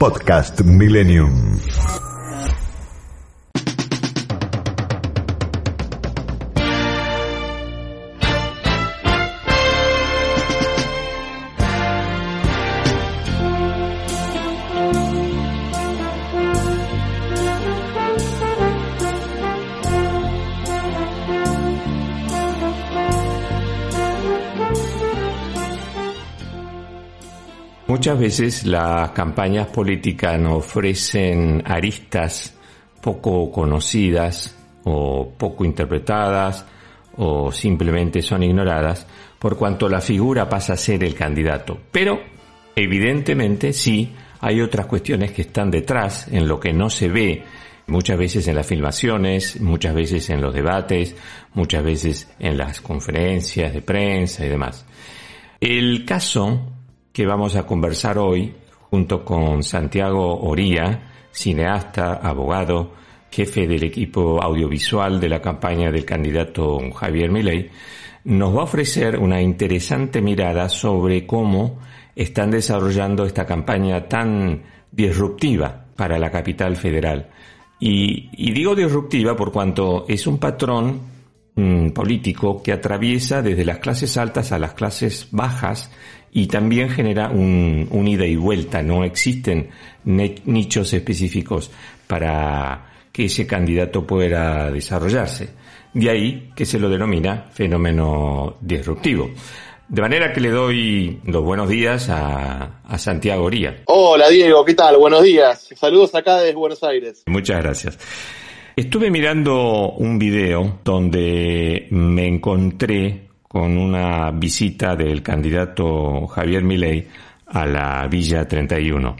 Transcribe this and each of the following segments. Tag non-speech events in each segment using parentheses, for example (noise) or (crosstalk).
Podcast Millennium. Muchas veces las campañas políticas nos ofrecen aristas poco conocidas o poco interpretadas o simplemente son ignoradas por cuanto la figura pasa a ser el candidato. Pero, evidentemente, sí, hay otras cuestiones que están detrás en lo que no se ve muchas veces en las filmaciones, muchas veces en los debates, muchas veces en las conferencias de prensa y demás. El caso que vamos a conversar hoy junto con Santiago Oría, cineasta, abogado, jefe del equipo audiovisual de la campaña del candidato Javier Milei, nos va a ofrecer una interesante mirada sobre cómo están desarrollando esta campaña tan disruptiva para la capital federal. Y, y digo disruptiva por cuanto es un patrón mm, político que atraviesa desde las clases altas a las clases bajas y también genera un, un ida y vuelta. No existen nichos específicos para que ese candidato pueda desarrollarse. De ahí que se lo denomina fenómeno disruptivo. De manera que le doy los buenos días a, a Santiago Oría. Hola Diego, ¿qué tal? Buenos días. Saludos acá desde Buenos Aires. Muchas gracias. Estuve mirando un video donde me encontré con una visita del candidato Javier Milei a la Villa 31.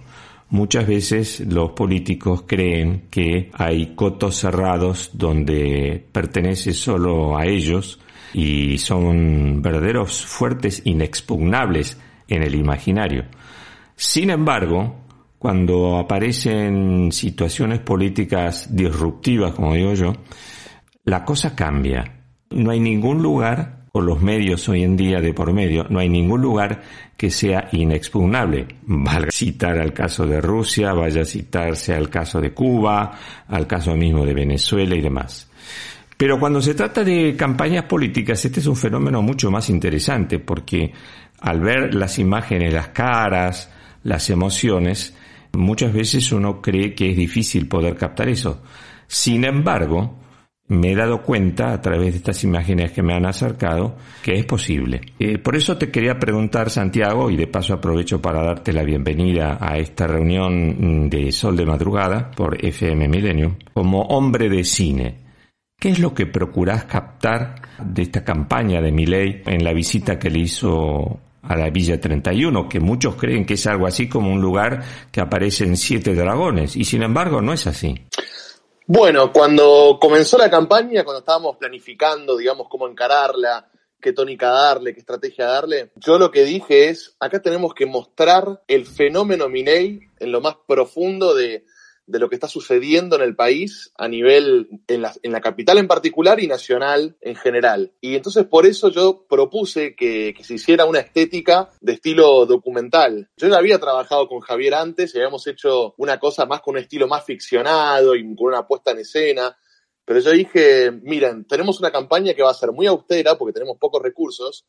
Muchas veces los políticos creen que hay cotos cerrados donde pertenece solo a ellos y son verdaderos fuertes inexpugnables en el imaginario. Sin embargo, cuando aparecen situaciones políticas disruptivas, como digo yo, la cosa cambia. No hay ningún lugar o los medios hoy en día de por medio, no hay ningún lugar que sea inexpugnable. Valga citar al caso de Rusia, vaya a citarse al caso de Cuba, al caso mismo de Venezuela y demás. Pero cuando se trata de campañas políticas, este es un fenómeno mucho más interesante porque al ver las imágenes, las caras, las emociones, muchas veces uno cree que es difícil poder captar eso. Sin embargo, me he dado cuenta a través de estas imágenes que me han acercado que es posible. Eh, por eso te quería preguntar, Santiago, y de paso aprovecho para darte la bienvenida a esta reunión de Sol de Madrugada por FM Milenio, como hombre de cine. ¿Qué es lo que procurás captar de esta campaña de Miley en la visita que le hizo a la Villa 31, que muchos creen que es algo así como un lugar que aparecen siete dragones, y sin embargo no es así. Bueno, cuando comenzó la campaña, cuando estábamos planificando, digamos, cómo encararla, qué tónica darle, qué estrategia darle, yo lo que dije es, acá tenemos que mostrar el fenómeno Minei en lo más profundo de, de lo que está sucediendo en el país a nivel, en la, en la, capital en particular y nacional en general. Y entonces por eso yo propuse que, que, se hiciera una estética de estilo documental. Yo ya había trabajado con Javier antes y habíamos hecho una cosa más con un estilo más ficcionado y con una puesta en escena. Pero yo dije, miren, tenemos una campaña que va a ser muy austera porque tenemos pocos recursos,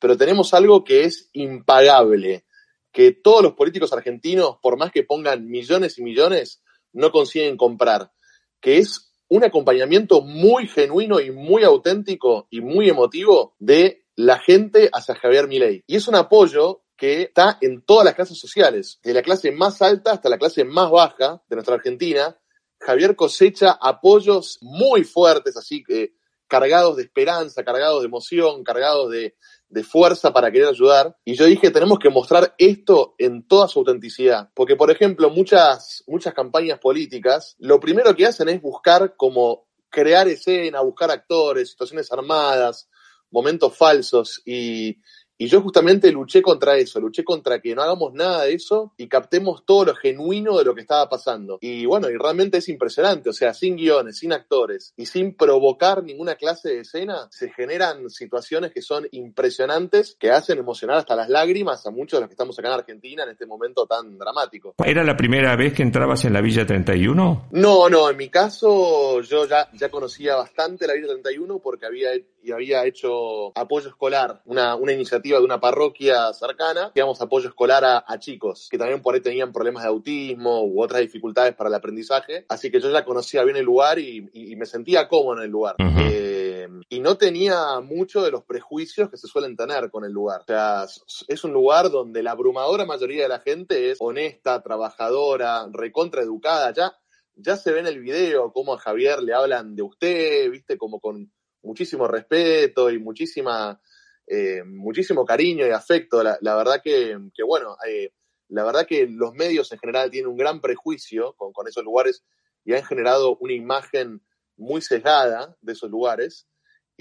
pero tenemos algo que es impagable, que todos los políticos argentinos, por más que pongan millones y millones, no consiguen comprar, que es un acompañamiento muy genuino y muy auténtico y muy emotivo de la gente hacia Javier Milei. Y es un apoyo que está en todas las clases sociales, de la clase más alta hasta la clase más baja de nuestra Argentina. Javier cosecha apoyos muy fuertes, así que, cargados de esperanza, cargados de emoción, cargados de, de fuerza para querer ayudar. Y yo dije, tenemos que mostrar esto en toda su autenticidad. Porque, por ejemplo, muchas, muchas campañas políticas, lo primero que hacen es buscar como crear escena, buscar actores, situaciones armadas, momentos falsos. Y, y yo justamente luché contra eso, luché contra que no hagamos nada de eso y captemos todo lo genuino de lo que estaba pasando. Y bueno, y realmente es impresionante, o sea, sin guiones, sin actores y sin provocar ninguna clase de escena, se generan situaciones que son impresionantes, que hacen emocionar hasta las lágrimas a muchos de los que estamos acá en Argentina en este momento tan dramático. ¿Era la primera vez que entrabas en la Villa 31? No, no, en mi caso yo ya, ya conocía bastante la Villa 31 porque había, había hecho apoyo escolar, una, una iniciativa de una parroquia cercana, digamos, apoyo escolar a, chicos que también por ahí tenían problemas de autismo u otras dificultades para el aprendizaje. Así que yo ya conocía bien el lugar y, me sentía cómodo en el lugar. Eh, y no tenía mucho de los prejuicios que se suelen tener con el lugar. O sea, es un lugar donde la abrumadora mayoría de la gente es honesta, trabajadora, recontraeducada. Ya, ya se ve en el video cómo a Javier le hablan de usted, viste, como con muchísimo respeto y muchísima eh, muchísimo cariño y afecto. La, verdad que, bueno, eh, la verdad que los medios en general tienen un gran prejuicio con, con esos lugares y han generado una imagen muy sesgada de esos lugares.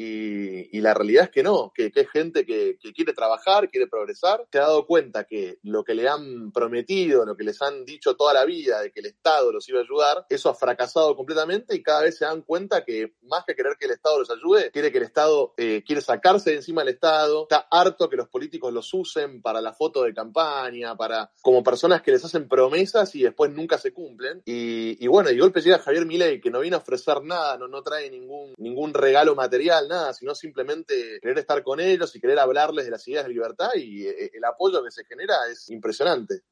Y, la realidad es que no, que, que hay gente que, quiere trabajar, quiere progresar, se ha dado cuenta que lo que le han prometido, lo que les han dicho toda la vida de que el Estado los iba a ayudar, eso ha fracasado completamente y cada vez se dan cuenta que más que querer que el Estado los ayude, quiere que el Estado, eh, quiere sacarse de encima del Estado, está harto que los políticos los usen para la foto de campaña, para como personas que les hacen promesas y después nunca se cumplen. Y, bueno, y golpe llega Javier Milei que no viene a ofrecer nada, no, no trae ningún, ningún regalo material, nada, sino simplemente querer estar con ellos y querer hablarles de las ideas de libertad y eh, el apoyo que se genera es impresionante.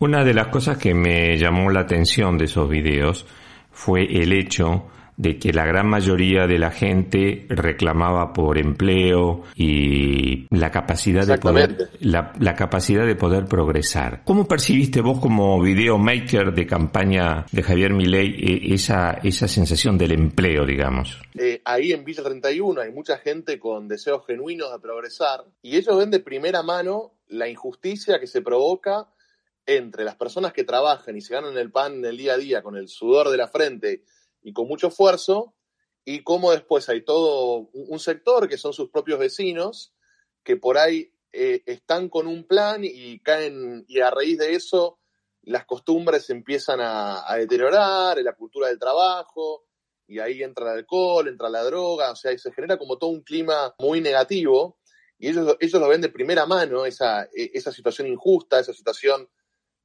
Una de las cosas que me llamó la atención de esos videos fue el hecho de que la gran mayoría de la gente reclamaba por empleo y la capacidad de poder la, la, capacidad de poder progresar. ¿Cómo percibiste vos como videomaker de campaña de Javier Milei eh, esa esa sensación del empleo, digamos? Eh, ahí en Villa 31 hay mucha gente con deseos genuinos de progresar y ellos ven de primera mano la injusticia que se provoca entre las personas que trabajan y se ganan el pan en el día a día con el sudor de la frente y con mucho esfuerzo, y cómo después hay todo un sector que son sus propios vecinos, que por ahí eh, están con un plan y caen, y a raíz de eso las costumbres empiezan a, deteriorar, la cultura del trabajo, y ahí entra el alcohol, entra la droga, o sea, y se genera como todo un clima muy negativo, y ellos, ellos lo ven de primera mano, esa, e, esa situación injusta, esa situación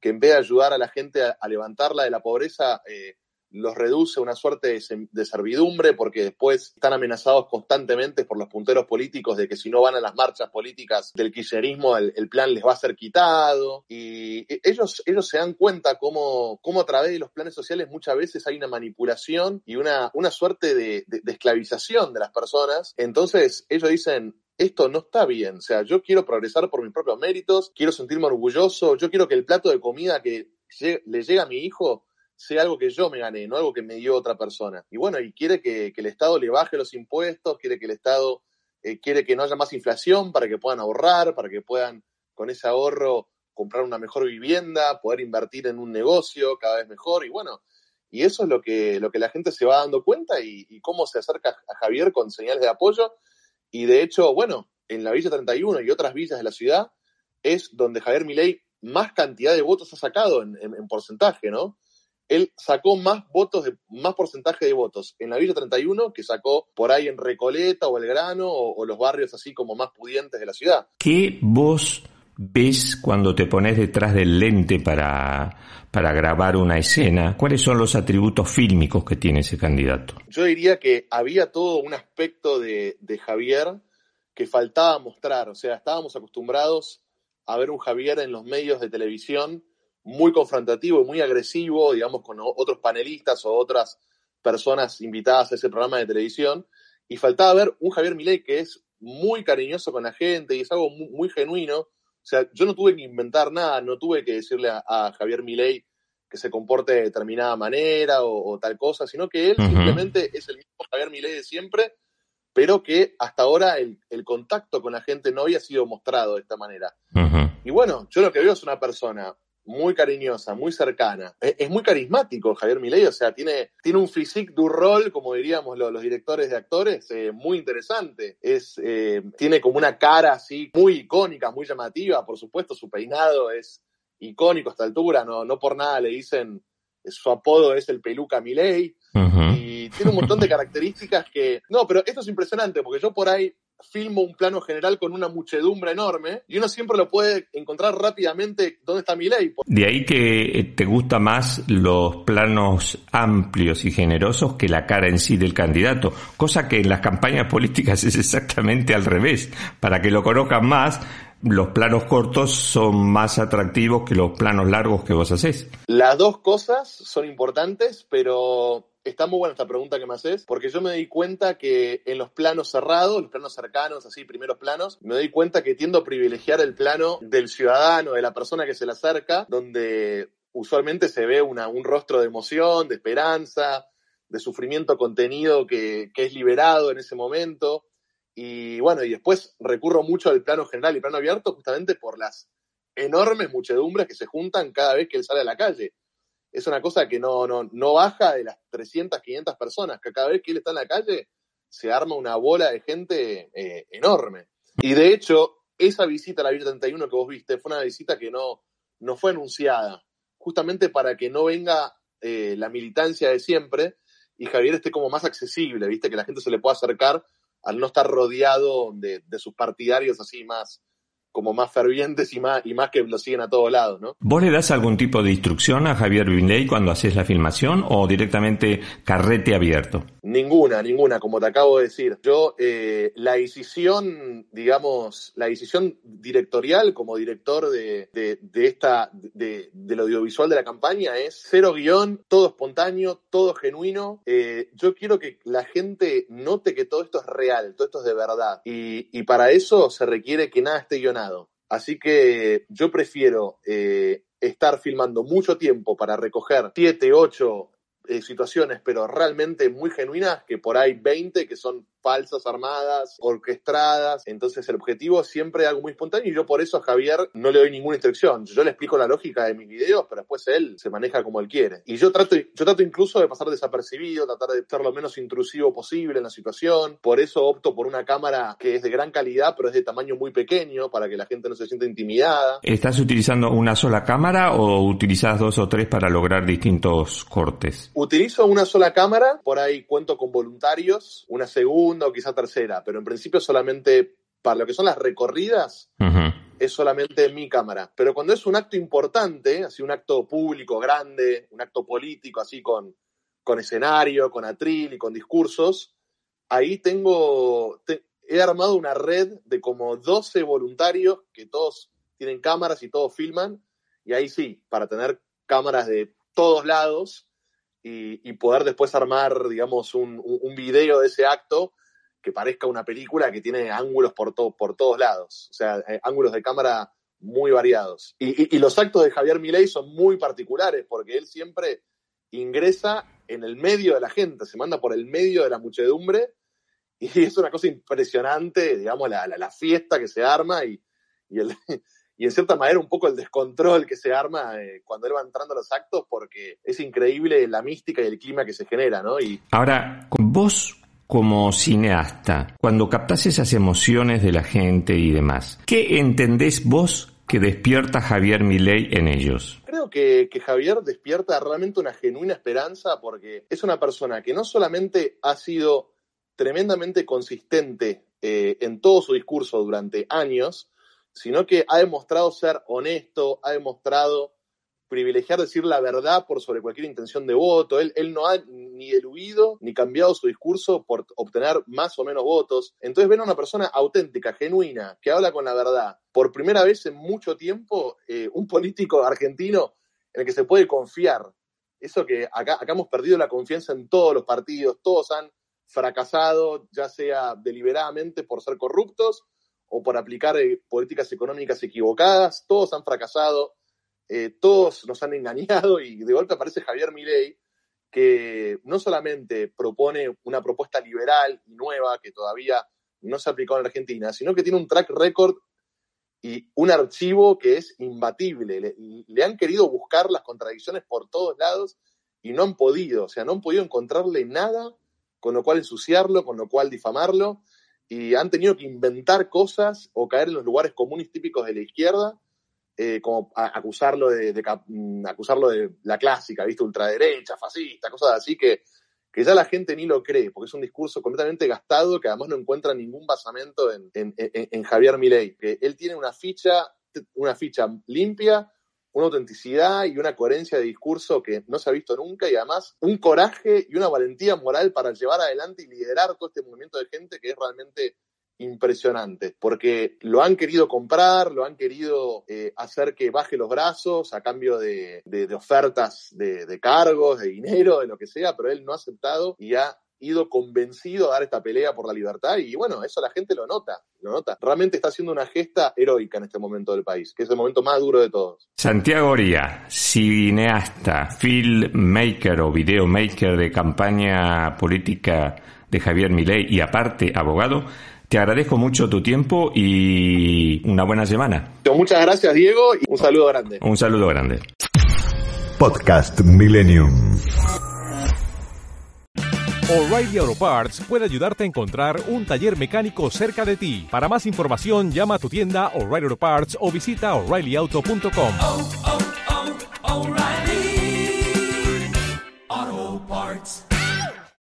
que en vez de ayudar a la gente a, levantarla de la pobreza, eh, los reduce a una suerte de, servidumbre porque después están amenazados constantemente por los punteros políticos de que si no van a las marchas políticas del kirchnerismo el, plan les va a ser quitado y ellos, ellos se dan cuenta cómo, cómo, a través de los planes sociales muchas veces hay una manipulación y una, una suerte de, de esclavización de las personas. Entonces ellos dicen, esto no está bien. O sea, yo quiero progresar por mis propios méritos, quiero sentirme orgulloso, yo quiero que el plato de comida que le llega a mi hijo sea algo que yo me gané, no algo que me dio otra persona. Y bueno, y quiere que, el Estado le baje los impuestos, quiere que el Estado, eh, quiere que no haya más inflación para que puedan ahorrar, para que puedan con ese ahorro comprar una mejor vivienda, poder invertir en un negocio cada vez mejor. Y bueno, y eso es lo que, lo que la gente se va dando cuenta y, cómo se acerca a Javier con señales de apoyo. Y de hecho, bueno, en la Villa 31 y otras villas de la ciudad es donde Javier Milei más cantidad de votos ha sacado en porcentaje, ¿no? Él sacó más votos, de, más porcentaje de votos en la Villa 31 que sacó por ahí en Recoleta o Belgrano o, o los barrios así como más pudientes de la ciudad. ¿Qué vos ves cuando te pones detrás del lente para, para grabar una escena? ¿Cuáles son los atributos fílmicos que tiene ese candidato? Yo diría que había todo un aspecto de, de Javier que faltaba mostrar. O sea, estábamos acostumbrados a ver un Javier en los medios de televisión muy confrontativo y muy agresivo, digamos, con otros panelistas o otras personas invitadas a ese programa de televisión. Y faltaba ver un Javier Milei que es muy cariñoso con la gente y es algo muy, genuino. O sea, yo no tuve que inventar nada, no tuve que decirle a, Javier Milei que se comporte de determinada manera o, tal cosa, sino que él simplemente es el mismo Javier Milei de siempre, pero que hasta ahora el, contacto con la gente no había sido mostrado de esta manera. Y bueno, yo lo que veo es una persona muy cariñosa, muy cercana. Es, muy carismático Javier Milei, o sea, tiene, tiene un physique du rol, como diríamos los, directores de actores, eh, muy interesante. Es, eh, tiene como una cara así muy icónica, muy llamativa, por supuesto, su peinado es icónico a esta altura, no, no por nada le dicen, su apodo es el peluca Milei, y tiene un montón de características que... No, pero esto es impresionante, porque yo por ahí filmo un plano general con una muchedumbre enorme y uno siempre lo puede encontrar rápidamente dónde está mi ley. De ahí que te gusta más los planos amplios y generosos que la cara en sí del candidato, cosa que en las campañas políticas (laughs) es exactamente al revés. Para que lo conozcan más, los planos cortos son más atractivos que los planos largos que vos hacés. Las dos cosas son importantes, pero Está muy buena esta pregunta que me haces, porque yo me di cuenta que en los planos cerrados, los planos cercanos, así, primeros planos, me doy cuenta que tiendo a privilegiar el plano del ciudadano, de la persona que se le acerca, donde usualmente se ve una, un rostro de emoción, de esperanza, de sufrimiento contenido que, que es liberado en ese momento. Y bueno, y después recurro mucho al plano general y plano abierto justamente por las enormes muchedumbres que se juntan cada vez que él sale a la calle es una cosa que no, no, no baja de las 300, 500 personas, que cada vez que él está en la calle se arma una bola de gente eh, enorme. Y de hecho, esa visita a la Villa 31 que vos viste fue una visita que no, no fue anunciada, justamente para que no venga eh, la militancia de siempre y Javier esté como más accesible, viste, que la gente se le pueda acercar al no estar rodeado de, de sus partidarios así más, como más fervientes y más, y más que lo siguen a todos lados, ¿no? ¿Vos le das algún tipo de instrucción a Javier Binley cuando haces la filmación o directamente carrete abierto? Ninguna, ninguna, como te acabo de decir. Yo, eh, la decisión, digamos, la decisión directorial como director de, de, esta, de, del audiovisual de la campaña es cero guion, todo espontáneo, todo genuino. Eh, yo quiero que la gente note que todo esto es real, todo esto es de verdad. Y, y para eso se requiere que nada esté guionado Así que yo prefiero eh, estar filmando mucho tiempo para recoger 7, 8 eh, situaciones, pero realmente muy genuinas, que por ahí 20 que son falsas armadas, orquestadas. Entonces el objetivo es siempre algo muy espontáneo y yo por eso a Javier no le doy ninguna instrucción. Yo le explico la lógica de mis videos, pero después él se maneja como él quiere. Y yo trato, yo trato incluso de pasar desapercibido, tratar de ser lo menos intrusivo posible en la situación. Por eso opto por una cámara que es de gran calidad, pero es de tamaño muy pequeño para que la gente no se sienta intimidada. ¿Estás utilizando una sola cámara o utilizas dos o tres para lograr distintos cortes? Utilizo una sola cámara, por ahí cuento con voluntarios, una segunda o quizá tercera, pero en principio solamente para lo que son las recorridas es solamente mi cámara. Pero cuando es un acto importante, así un acto público grande, un acto político, así con, con escenario, con atril y con discursos, ahí tengo, he armado una red de como 12 voluntarios que todos tienen cámaras y todos filman, y ahí sí, para tener cámaras de todos lados, y, poder después armar, digamos, un, un, video de ese acto que parezca una película que tiene ángulos por, por todos lados, o sea, eh, ángulos de cámara muy variados. Y, y, los actos de Javier Milei son muy particulares porque él siempre ingresa en el medio de la gente, se manda por el medio de la muchedumbre y (laughs) es una cosa impresionante, digamos, la, la, fiesta que se arma y, (laughs) y en cierta manera un poco el descontrol que se arma eh, cuando él va entrando a los actos porque es increíble la mística y el clima que se genera, ¿no? Y... Ahora, vos como cineasta, cuando captás esas emociones de la gente y demás, ¿qué entendés vos que despierta Javier Milei en ellos? Creo que, Javier despierta realmente una genuina esperanza porque es una persona que no solamente ha sido tremendamente consistente eh, en todo su discurso durante años, sino que ha demostrado ser honesto, ha demostrado privilegiar decir la verdad por sobre cualquier intención de voto. Él, él no ha ni eludido ni cambiado su discurso por obtener más o menos votos. Entonces ven a una persona auténtica, genuina, que habla con la verdad. Por primera vez en mucho tiempo, eh, un político argentino en el que se puede confiar. Eso que acá, acá hemos perdido la confianza en todos los partidos, todos han fracasado, ya sea deliberadamente por ser corruptos o por aplicar eh, políticas económicas equivocadas, todos han fracasado, eh, todos nos han engañado y de golpe aparece Javier Milei, que no solamente propone una propuesta liberal y nueva que todavía no se ha aplicado en Argentina, sino que tiene un track record y un archivo que es imbatible. Le, le, han querido buscar las contradicciones por todos lados y no han podido, o sea, no han podido encontrarle nada con lo cual ensuciarlo, con lo cual difamarlo, y han tenido que inventar cosas o caer en los lugares comunes típicos de la izquierda, eh, como acusarlo de, mm, acusarlo de la clásica, ¿viste? Ultraderecha, fascista, cosas así que, que ya la gente ni lo cree, porque es un discurso completamente gastado que además no encuentra ningún basamento en, en, en Javier Milei, que él tiene una ficha, una ficha limpia, una autenticidad y una coherencia de discurso que no se ha visto nunca y además un coraje y una valentía moral para llevar adelante y liderar todo este movimiento de gente que es realmente impresionante, porque lo han querido comprar, lo han querido eh, hacer que baje los brazos a cambio de, ofertas de, de, cargos, de dinero, de lo que sea, pero él no ha aceptado y ha ido convencido a dar esta pelea por la libertad y bueno, eso la gente lo nota, lo nota. Realmente está haciendo una gesta heroica en este momento del país, que es el momento más duro de todos. Santiago Oría, cineasta, filmmaker o videomaker de campaña política de Javier Milei y aparte abogado, te agradezco mucho tu tiempo y una buena semana. Muchas gracias Diego y un saludo grande. Un saludo grande. Podcast Millennium. O'Reilly Auto Parts puede ayudarte a encontrar un taller mecánico cerca de ti. Para más información, llama a tu tienda O'Reilly Auto Parts o visita oreillyauto.com. Oh, oh, oh,